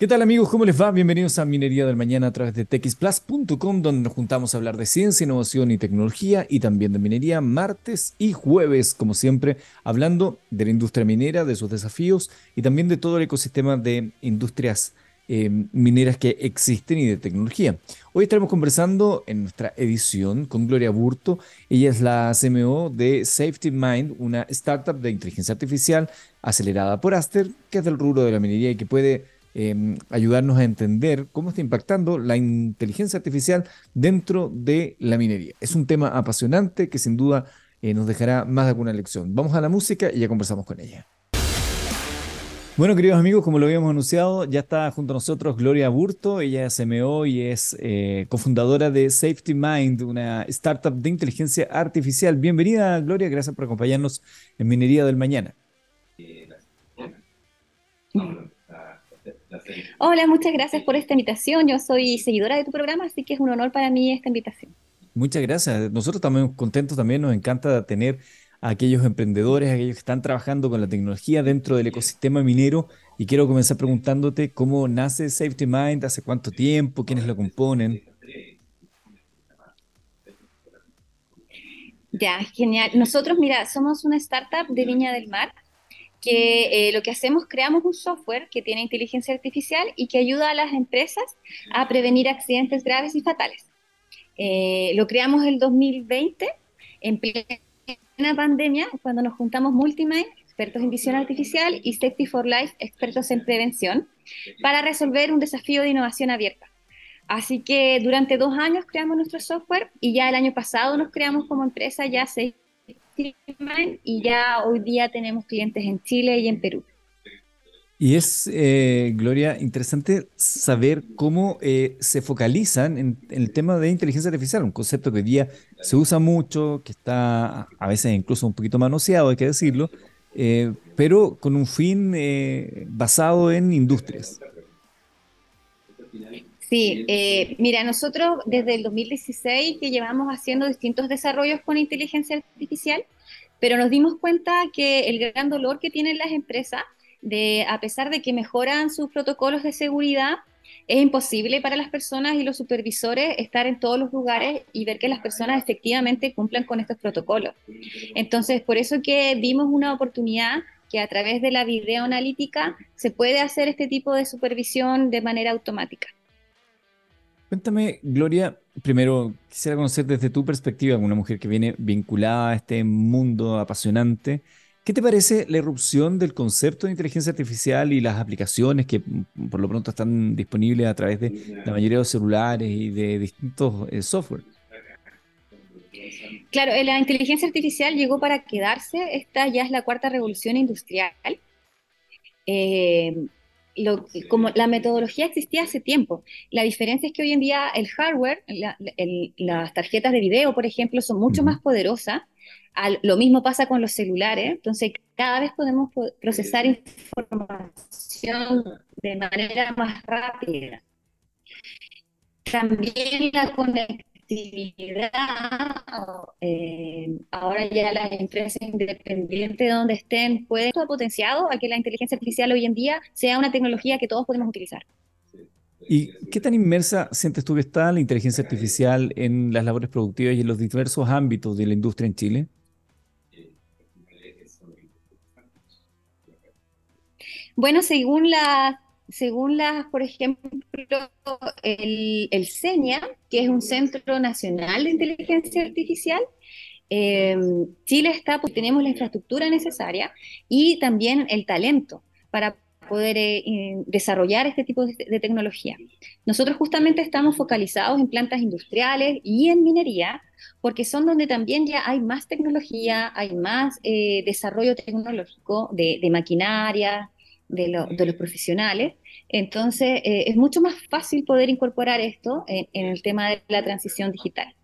¿Qué tal amigos? ¿Cómo les va? Bienvenidos a Minería del Mañana a través de texplus.com donde nos juntamos a hablar de ciencia, innovación y tecnología y también de minería martes y jueves, como siempre, hablando de la industria minera, de sus desafíos y también de todo el ecosistema de industrias eh, mineras que existen y de tecnología. Hoy estaremos conversando en nuestra edición con Gloria Burto. Ella es la CMO de Safety Mind, una startup de inteligencia artificial acelerada por Aster, que es del rubro de la minería y que puede Em, ayudarnos a entender cómo está impactando la inteligencia artificial dentro de la minería. Es un tema apasionante que sin duda eh, nos dejará más de alguna lección. Vamos a la música y ya conversamos con ella. Bueno, queridos amigos, como lo habíamos anunciado, ya está junto a nosotros Gloria Burto. Ella es CMO y es eh, cofundadora de Safety Mind, una startup de inteligencia artificial. Bienvenida, Gloria. Gracias por acompañarnos en Minería del Mañana. Hola, muchas gracias por esta invitación. Yo soy seguidora de tu programa, así que es un honor para mí esta invitación. Muchas gracias. Nosotros estamos contentos también, nos encanta tener a aquellos emprendedores, a aquellos que están trabajando con la tecnología dentro del ecosistema minero. Y quiero comenzar preguntándote cómo nace Safety Mind, hace cuánto tiempo, quiénes lo componen. Ya, genial. Nosotros, mira, somos una startup de Viña del Mar que eh, lo que hacemos, creamos un software que tiene inteligencia artificial y que ayuda a las empresas a prevenir accidentes graves y fatales. Eh, lo creamos el 2020, en plena pandemia, cuando nos juntamos Multimind, expertos en visión artificial, y Safety for Life, expertos en prevención, para resolver un desafío de innovación abierta. Así que durante dos años creamos nuestro software y ya el año pasado nos creamos como empresa ya seis y ya hoy día tenemos clientes en Chile y en Perú. Y es, eh, Gloria, interesante saber cómo eh, se focalizan en, el tema de inteligencia artificial, un concepto que hoy día se usa mucho, que está a veces incluso un poquito manoseado, hay que decirlo, eh, pero con un fin basado en industrias. Sí, eh, mira, nosotros desde el 2016 que llevamos haciendo distintos desarrollos con inteligencia artificial, pero nos dimos cuenta que el gran dolor que tienen las empresas, de, a pesar de que mejoran sus protocolos de seguridad, es imposible para las personas y los supervisores estar en todos los lugares y ver que las personas efectivamente cumplan con estos protocolos. Entonces, por eso que vimos una oportunidad que a través de la videoanalítica se puede hacer este tipo de supervisión de manera automática. Cuéntame, Gloria, primero quisiera conocer desde tu perspectiva, una mujer que viene vinculada a este mundo apasionante, ¿qué te parece la irrupción del concepto de inteligencia artificial y las aplicaciones que mm, por lo pronto están disponibles a través de la mayoría de los celulares y de distintos eh, software? Claro, eh, la inteligencia artificial llegó para quedarse, esta ya es la cuarta revolución industrial. Eh, como la metodología existía hace tiempo. La diferencia es que hoy en día el hardware, las tarjetas de video, por ejemplo, son mucho más poderosas. lo mismo pasa con los celulares. Entonces, cada vez podemos procesar información de manera más rápida. También la eh, ahora ya las empresas independientes de donde estén pueden estar potenciado a que la inteligencia artificial hoy en día sea una tecnología que todos podemos utilizar. ¿Y qué tan inmersa sientes tú que está la inteligencia artificial en las labores productivas y en los diversos ámbitos de la industria en Chile? Bueno, según la según las, por ejemplo, el, el CENIA, que es un Centro Nacional de Inteligencia Artificial, em, Chile está, pues tenemos la infraestructura necesaria y también el talento para poder eh, desarrollar este tipo de, tecnología. Nosotros justamente estamos focalizados en plantas industriales y en minería, porque son donde también ya hay más tecnología, hay más eh, desarrollo tecnológico de, de maquinaria, de, los profesionales. Entonces, eh, es mucho más fácil poder incorporar esto en, el tema de la transición digital.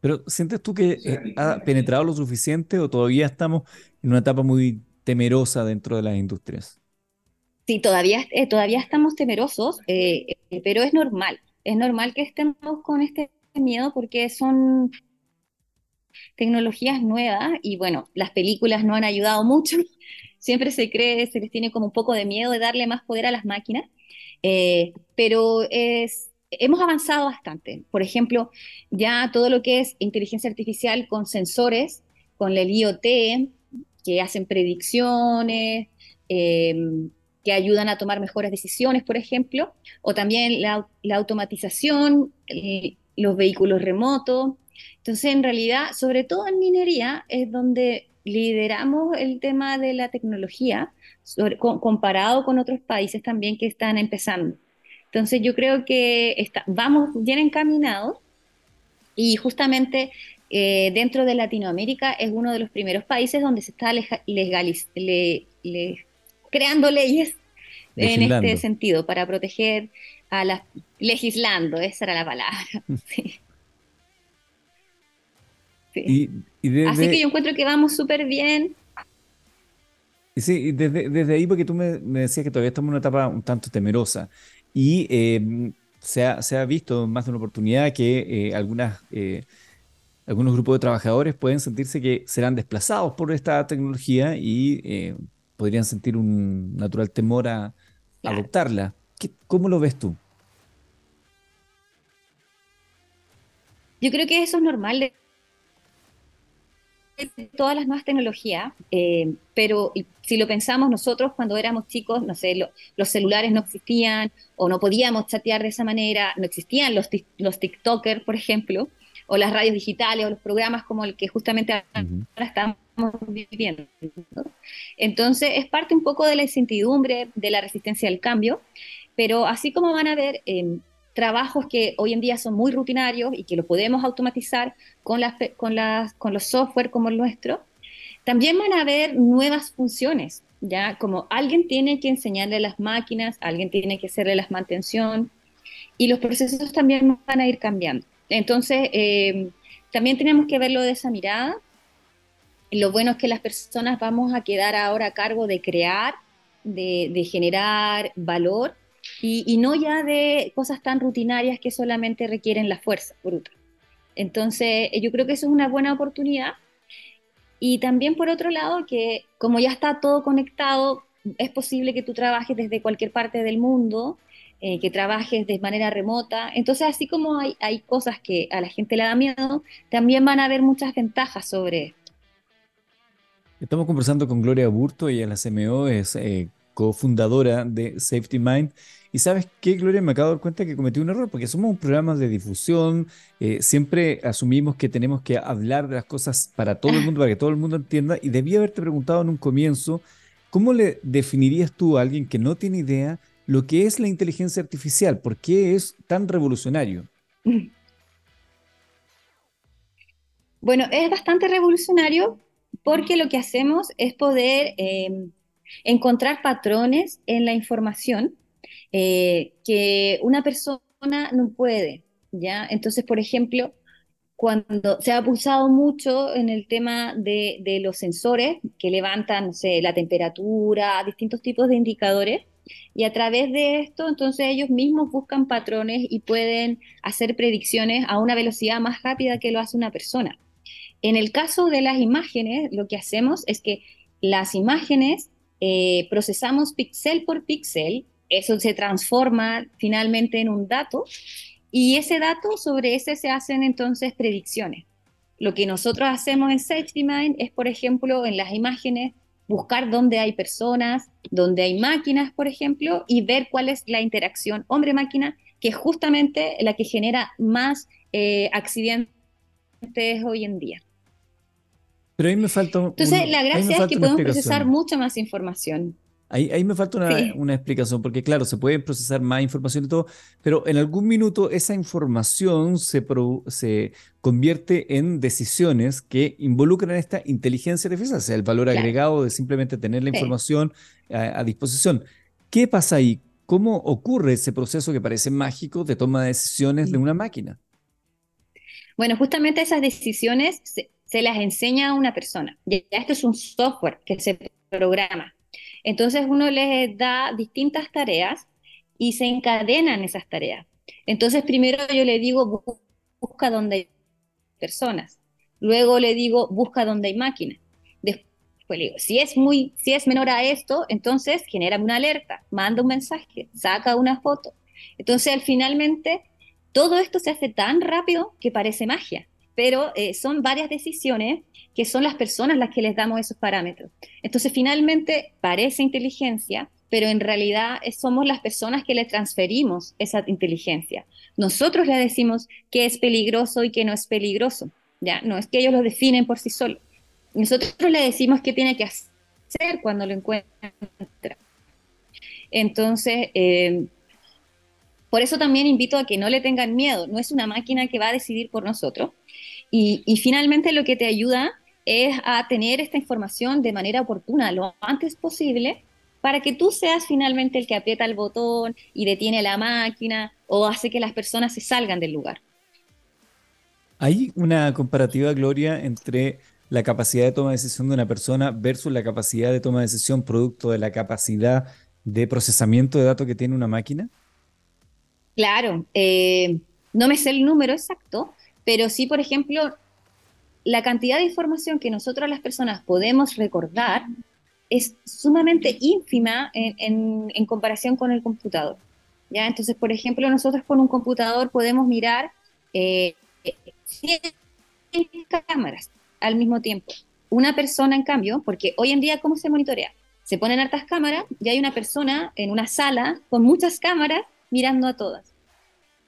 Pero, ¿sientes tú que eh, ha penetrado lo suficiente o todavía estamos en una etapa muy temerosa dentro de las industrias? Sí, todavía, eh, todavía estamos temerosos, pero es normal. Es normal que estemos con este miedo porque son tecnologías nuevas y bueno, las películas no han ayudado mucho siempre se cree, se les tiene como un poco de miedo de darle más poder a las máquinas, Eh, pero hemos avanzado bastante. Por ejemplo, ya todo lo que es inteligencia artificial con sensores, con el IoT, que hacen predicciones, em, que ayudan a tomar mejores decisiones, por ejemplo, o también la, automatización, los vehículos remotos. Entonces, en realidad, sobre todo en minería, es donde lideramos el tema de la tecnología, comparado con otros países también que están empezando. Entonces, yo creo que vamos bien encaminados y justamente eh, dentro de Latinoamérica es uno de los primeros países donde se está creando leyes en este sentido para proteger a las legislando, esa era la palabra. Sí. Así que yo encuentro que vamos súper bien. Sí, desde, desde ahí, porque tú me, decías que todavía estamos en una etapa un tanto temerosa y eh, se, ha, se, ha, visto más de una oportunidad que eh, algunas eh, algunos grupos de trabajadores pueden sentirse que serán desplazados por esta tecnología y eh, podrían sentir un natural temor a adoptarla. ¿Cómo lo ves tú? Yo creo que eso es normal de todas las nuevas tecnologías, eh, pero si lo pensamos nosotros cuando éramos chicos, no sé, los celulares no existían o no podíamos chatear de esa manera, no existían los, los TikTokers, por ejemplo, o las radios digitales o los programas como el que justamente ahora estamos viviendo. Entonces es parte un poco de la incertidumbre, de la resistencia al cambio, pero así como van a haber em, trabajos que hoy en día son muy rutinarios y que lo podemos automatizar con, las, las, los software como el nuestro, también van a haber nuevas funciones, ¿ya? Como alguien tiene que enseñarle las máquinas, alguien tiene que hacerle la mantención y los procesos también van a ir cambiando. Entonces, eh, también tenemos que verlo de esa mirada. Lo bueno es que las personas vamos a quedar ahora a cargo de crear, de, generar valor y, no ya de cosas tan rutinarias que solamente requieren la fuerza bruta. Entonces, yo creo que eso es una buena oportunidad. Y también por otro lado, que como ya está todo conectado, es posible que tú trabajes desde cualquier parte del mundo eh, que trabajes de manera remota. Entonces, así como hay, hay cosas que a la gente le da miedo, también van a haber muchas ventajas sobre esto. Estamos conversando con Gloria Burto, ella la CMO, es eh, cofundadora de Safety Mind. Y sabes qué, Gloria, me acabo de dar cuenta que cometí un error, porque somos un programa de difusión, eh, siempre asumimos que tenemos que hablar de las cosas para todo el mundo, para que todo el mundo entienda, y debía haberte preguntado en un comienzo, ¿cómo le definirías tú a alguien que no tiene idea lo que es la inteligencia artificial. ¿Por qué es tan revolucionario? Bueno, es bastante revolucionario porque lo que hacemos es poder eh, encontrar patrones en la información eh, que una persona no puede, ¿ya? Entonces, por ejemplo, cuando se ha abusado mucho en el tema de, de los sensores que levantan, no sé, la temperatura, distintos tipos de indicadores, y a través de esto, entonces ellos mismos buscan patrones y pueden hacer predicciones a una velocidad más rápida que lo hace una persona. En el caso de las imágenes, lo que hacemos es que las imágenes eh, procesamos píxel por píxel, eso se transforma finalmente en un dato y ese dato, sobre ese se hacen entonces predicciones. Lo que nosotros hacemos en SafetyMind es, por ejemplo, en las imágenes, buscar dónde hay personas, dónde hay máquinas, por ejemplo, y ver cuál es la interacción hombre-máquina, que es justamente la que genera más eh, accidentes hoy en día. Pero ahí me falta. Entonces, la gracia es que podemos procesar mucha más información. Ahí, me falta una, explicación, porque claro, se puede procesar más información y todo, pero en algún minuto esa información se, se convierte en decisiones que involucran esta inteligencia artificial, o sea, el valor agregado de simplemente tener la información a, disposición. ¿Qué pasa ahí? ¿Cómo ocurre ese proceso que parece mágico de toma de decisiones de una máquina? Bueno, justamente esas decisiones se, se las enseña a una persona. Ya esto es un software que se programa. Entonces uno les da distintas tareas y se encadenan esas tareas. Entonces primero yo le digo, busca donde hay personas. Luego le digo, busca donde hay máquinas. Pues le digo, si es, muy, si es menor a esto, entonces genera una alerta, manda un mensaje, saca una foto. Entonces, al finalmente, todo esto se hace tan rápido que parece magia, pero eh, son varias decisiones que son las personas las que les damos esos parámetros. Entonces, finalmente, parece inteligencia, pero en realidad somos las personas que le transferimos esa inteligencia. Nosotros le decimos qué es peligroso y qué no es peligroso. ¿ya? No es que ellos lo definen por sí solos. Nosotros le decimos qué tiene que hacer cuando lo encuentra. Entonces, eh, por eso también invito a que no le tengan miedo. No es una máquina que va a decidir por nosotros. Y, y finalmente lo que te ayuda es a tener esta información de manera oportuna lo antes posible para que tú seas finalmente el que aprieta el botón y detiene la máquina o hace que las personas se salgan del lugar. ¿Hay una comparativa, Gloria, entre la capacidad de toma de decisión de una persona versus la capacidad de toma de decisión producto de la capacidad de procesamiento de datos que tiene una máquina? Claro, eh, no me sé el número exacto, pero sí, por ejemplo, la cantidad de información que nosotros las personas podemos recordar es sumamente ínfima en, comparación con el computador. ¿ya? Entonces, por ejemplo, nosotros con un computador podemos mirar eh, 100 cámaras al mismo tiempo. Una persona, en cambio, porque hoy en día, ¿cómo se monitorea? Se ponen hartas cámaras y hay una persona en una sala con muchas cámaras mirando a todas.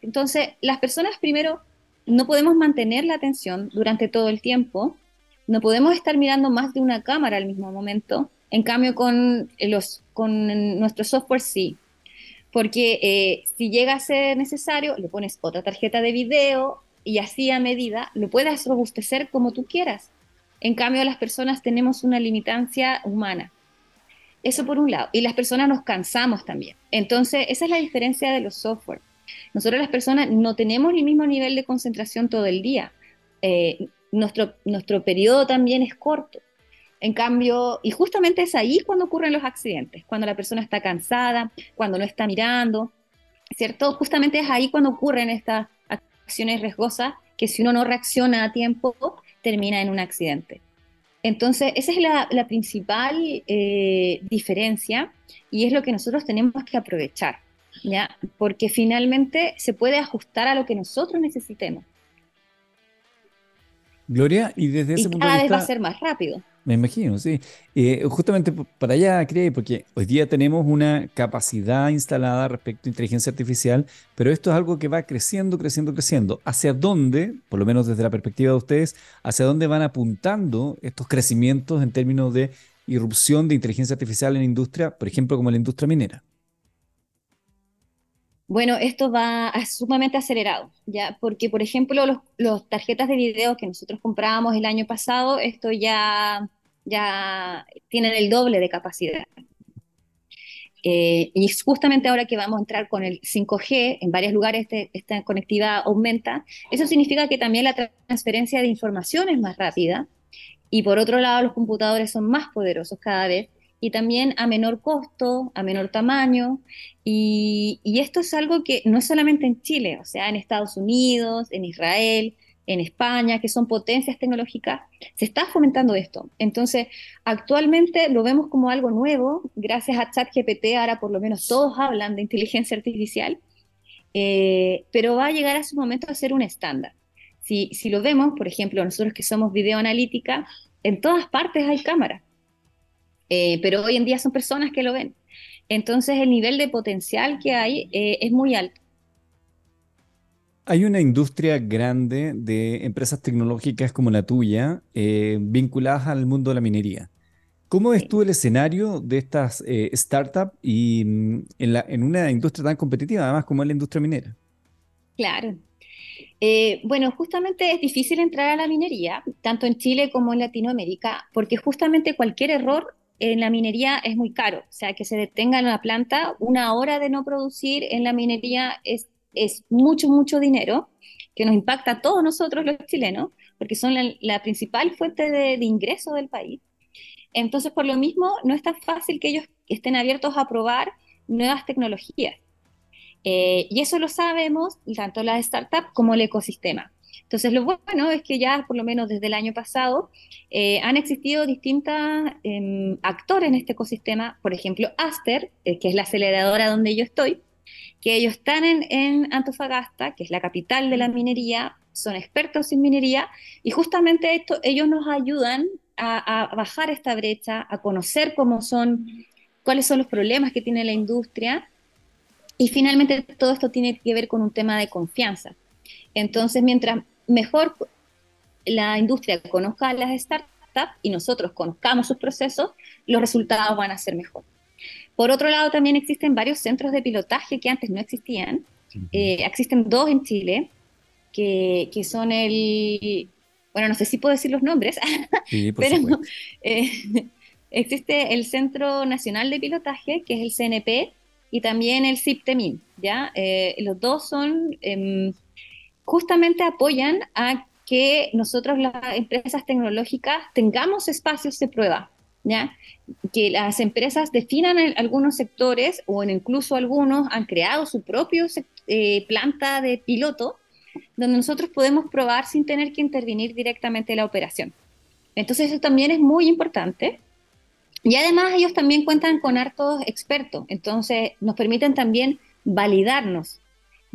Entonces, las personas primero no podemos mantener la atención durante todo el tiempo, no podemos estar mirando más de una cámara al mismo momento, en cambio con, los, con nuestro software sí, porque eh, si llega a ser necesario, le pones otra tarjeta de video y así a medida lo puedas robustecer como tú quieras. En cambio, las personas tenemos una limitancia humana. Eso por un lado. Y las personas nos cansamos también. Entonces, esa es la diferencia de los software. Nosotros las personas no tenemos el mismo nivel de concentración todo el día. Eh, nuestro, nuestro periodo también es corto. En cambio, y justamente es ahí cuando ocurren los accidentes, cuando la persona está cansada, cuando no está mirando, ¿cierto? Justamente es ahí cuando ocurren estas acciones riesgosas que si uno no reacciona a tiempo, termina en un accidente. Entonces, esa es la, principal eh, diferencia y es lo que nosotros tenemos que aprovechar. ¿Ya? Porque finalmente se puede ajustar a lo que nosotros necesitemos. Gloria, y desde ese punto de vista... vez va a ser más rápido. Me imagino, sí. Eh, justamente para allá, cree, porque hoy día tenemos una capacidad instalada respecto a inteligencia artificial, pero esto es algo que va creciendo, creciendo, creciendo. ¿Hacia dónde, por lo menos desde la perspectiva de ustedes, hacia dónde van apuntando estos crecimientos en términos de irrupción de inteligencia artificial en la industria, por ejemplo, como la industria minera? Bueno, esto va sumamente acelerado, ¿ya? Porque, por ejemplo, los, los, tarjetas de video que nosotros comprábamos el año pasado, esto ya, ya tienen el doble de capacidad. Eh, y justamente ahora que vamos a entrar con el 5G, en varios lugares esta conectividad aumenta, eso significa que también la transferencia de información es más rápida. Y por otro lado, los computadores son más poderosos cada vez y también a menor costo, a menor tamaño. Y, esto es algo que no es solamente en Chile, o sea, en Estados Unidos, en Israel, en España, que son potencias tecnológicas, se está fomentando esto. Entonces, actualmente lo vemos como algo nuevo, gracias a ChatGPT, ahora por lo menos todos hablan de inteligencia artificial, eh, pero va a llegar a su momento a ser un estándar. Si, lo vemos, por ejemplo, nosotros que somos videoanalítica, en todas partes hay cámaras. Eh, pero hoy en día son personas que lo ven. Entonces el nivel de potencial que hay eh, es muy alto. Hay una industria grande de empresas tecnológicas como la tuya eh, vinculadas al mundo de la minería. ¿Cómo ves tú el escenario de estas startups y mm, en, en, una industria tan competitiva, además como es la industria minera? Claro. bueno, justamente es difícil entrar a la minería, tanto en Chile como en Latinoamérica, porque justamente cualquier error en la minería es muy caro, o sea, que se detenga en la planta, una hora de no producir en la minería es, es mucho, mucho dinero que nos impacta a todos nosotros los chilenos, porque son la, principal fuente de, ingreso del país. Entonces, por lo mismo, no es tan fácil que ellos estén abiertos a probar nuevas tecnologías. Eh, y eso lo sabemos tanto las startups como el ecosistema. Entonces, lo bueno es que ya, por lo menos desde el año pasado, eh, han existido distintos em, actores en este ecosistema. Por ejemplo, Aster, eh, que es la aceleradora donde yo estoy, que ellos están en, Antofagasta, que es la capital de la minería, son expertos en minería, y justamente esto, ellos nos ayudan a, a bajar esta brecha, a conocer cómo son, cuáles son los problemas que tiene la industria, y finalmente todo esto tiene que ver con un tema de confianza. Entonces, mientras mejor la industria conozca a las startups y nosotros conozcamos sus procesos, los resultados van a ser mejor. Por otro lado, también existen varios centros de pilotaje que antes no existían. Eh, existen dos en Chile, que, que, son el, bueno, no sé si puedo decir los nombres, pero eh, existe el Centro Nacional de Pilotaje, que es el CNP, y también el CIPTEMIN, ¿ya? Eh, los dos son em, justamente apoyan a que nosotros las empresas tecnológicas tengamos espacios de prueba, ¿ya? Que las empresas definan algunos sectores o incluso algunos han creado su propio eh, planta de piloto donde nosotros podemos probar sin tener que intervenir directamente en la operación. Entonces eso también es muy importante. Y además ellos también cuentan con hartos expertos, entonces nos permiten también validarnos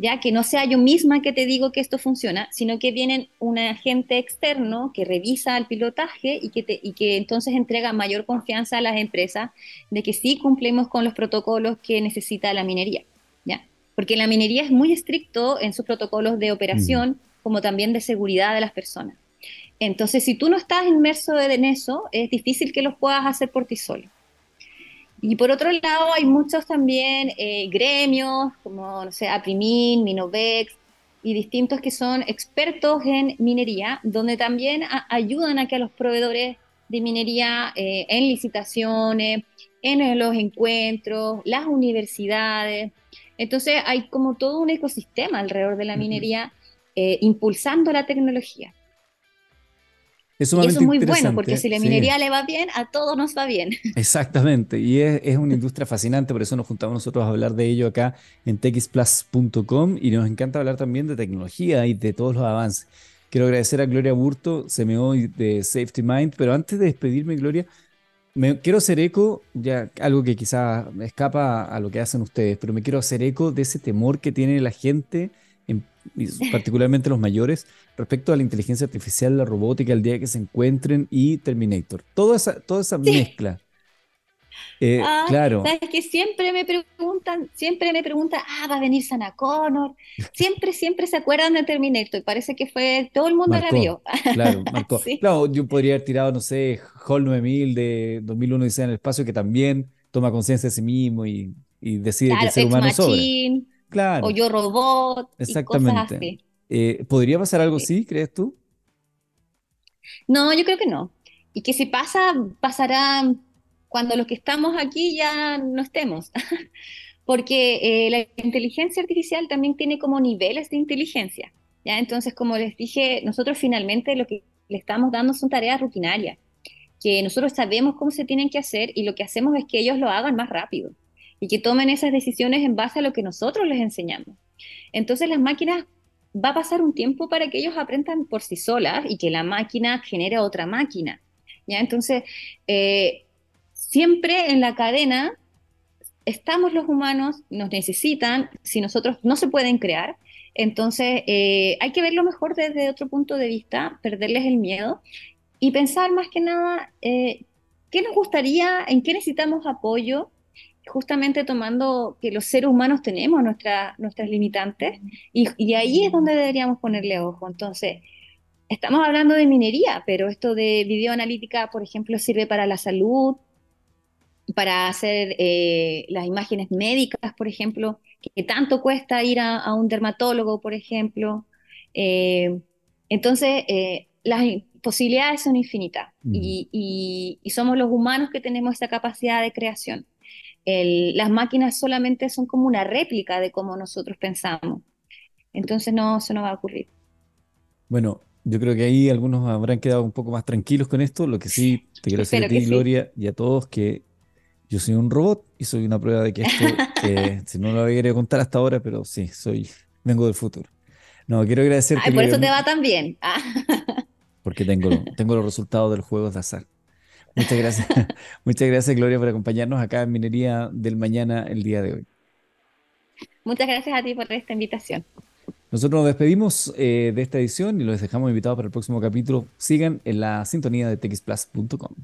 ya que no sea yo misma que te digo que esto funciona, sino que viene un agente externo que revisa el pilotaje y que, y que entonces entrega mayor confianza a las empresas de que sí cumplimos con los protocolos que necesita la minería, ¿ya? Porque la minería es muy estricto en sus protocolos de operación, como también de seguridad de las personas. Entonces, si tú no estás inmerso en eso, es difícil que los puedas hacer por ti solo. Y por otro lado, hay muchos también eh, gremios, como, no sé, Aprimin, Minovex, y distintos que son expertos en minería, donde también ayudan a que a los proveedores de minería eh, en licitaciones, en los encuentros, las universidades. Entonces hay como todo un ecosistema alrededor de la minería eh, impulsando la tecnología eso es muy bueno, porque si la minería le va bien, a todos nos va bien. Exactamente, y es, una industria fascinante, por eso nos juntamos nosotros a hablar de ello acá en texplus.com y nos encanta hablar también de tecnología y de todos los avances. Quiero agradecer a Gloria Burto, CMO de Safety Mind, pero antes de despedirme, Gloria, me quiero hacer eco, ya algo que quizás escapa a lo que hacen ustedes, pero me quiero hacer eco de ese temor que tiene la gente particularmente los mayores, respecto a la inteligencia artificial, la robótica, el día que se encuentren y Terminator. Toda esa, toda esa mezcla. Eh, claro. Sabes que siempre me preguntan, siempre me preguntan, ah, va a venir Sana Connor. Siempre, siempre se acuerdan de Terminator y parece que fue todo el mundo la vio. Claro, marcó. Claro, yo podría haber tirado, no sé, Hall 9000 de 2001 dice en el espacio que también toma conciencia de sí mismo y, decide que el ser humano o yo robot, Exactamente. Y cosas eh, ¿Podría pasar algo así, crees tú? No, yo creo que no. Y que si pasa, pasará cuando los que estamos aquí ya no estemos. Porque eh, la inteligencia artificial también tiene como niveles de inteligencia. ¿ya? Entonces, como les dije, nosotros finalmente lo que le estamos dando son tareas rutinarias, que nosotros sabemos cómo se tienen que hacer y lo que hacemos es que ellos lo hagan más rápido y que tomen esas decisiones en base a lo que nosotros les enseñamos. Entonces las máquinas va a pasar un tiempo para que ellos aprendan por sí solas y que la máquina genere otra máquina. ¿ya? Entonces, eh, siempre en la cadena estamos los humanos, nos necesitan, si nosotros no se pueden crear, entonces eh, hay que verlo mejor desde otro punto de vista, perderles el miedo y pensar más que nada eh, qué nos gustaría, en qué necesitamos apoyo, justamente tomando que los seres humanos tenemos nuestras limitantes y, ahí es donde deberíamos ponerle ojo. Entonces, estamos hablando de minería, pero esto de videoanalítica, por ejemplo, sirve para la salud, para hacer eh, las imágenes médicas, por ejemplo, que tanto cuesta ir a, un dermatólogo, por ejemplo. Eh, entonces, eh, las posibilidades son infinitas y, y somos los humanos que tenemos esa capacidad de creación las máquinas solamente son como una réplica de cómo nosotros pensamos. Entonces no, eso no va a ocurrir. Bueno, yo creo que ahí algunos habrán quedado un poco más tranquilos con esto. Lo que sí te quiero decir a ti, Gloria, y a todos que yo soy un robot y soy una prueba de que esto, si no lo había querido contar hasta ahora, pero sí, soy, vengo del futuro. No, quiero agradecerte. Ay, por eso te va tan bien. Ah. Porque tengo, tengo los resultados de los juegos de azar. Muchas gracias. Muchas gracias, Gloria, por acompañarnos acá en Minería del Mañana el día de hoy. Muchas gracias a ti por esta invitación. Nosotros nos despedimos eh, de esta edición y los dejamos invitados para el próximo capítulo. Sigan en la sintonía de texplus.com.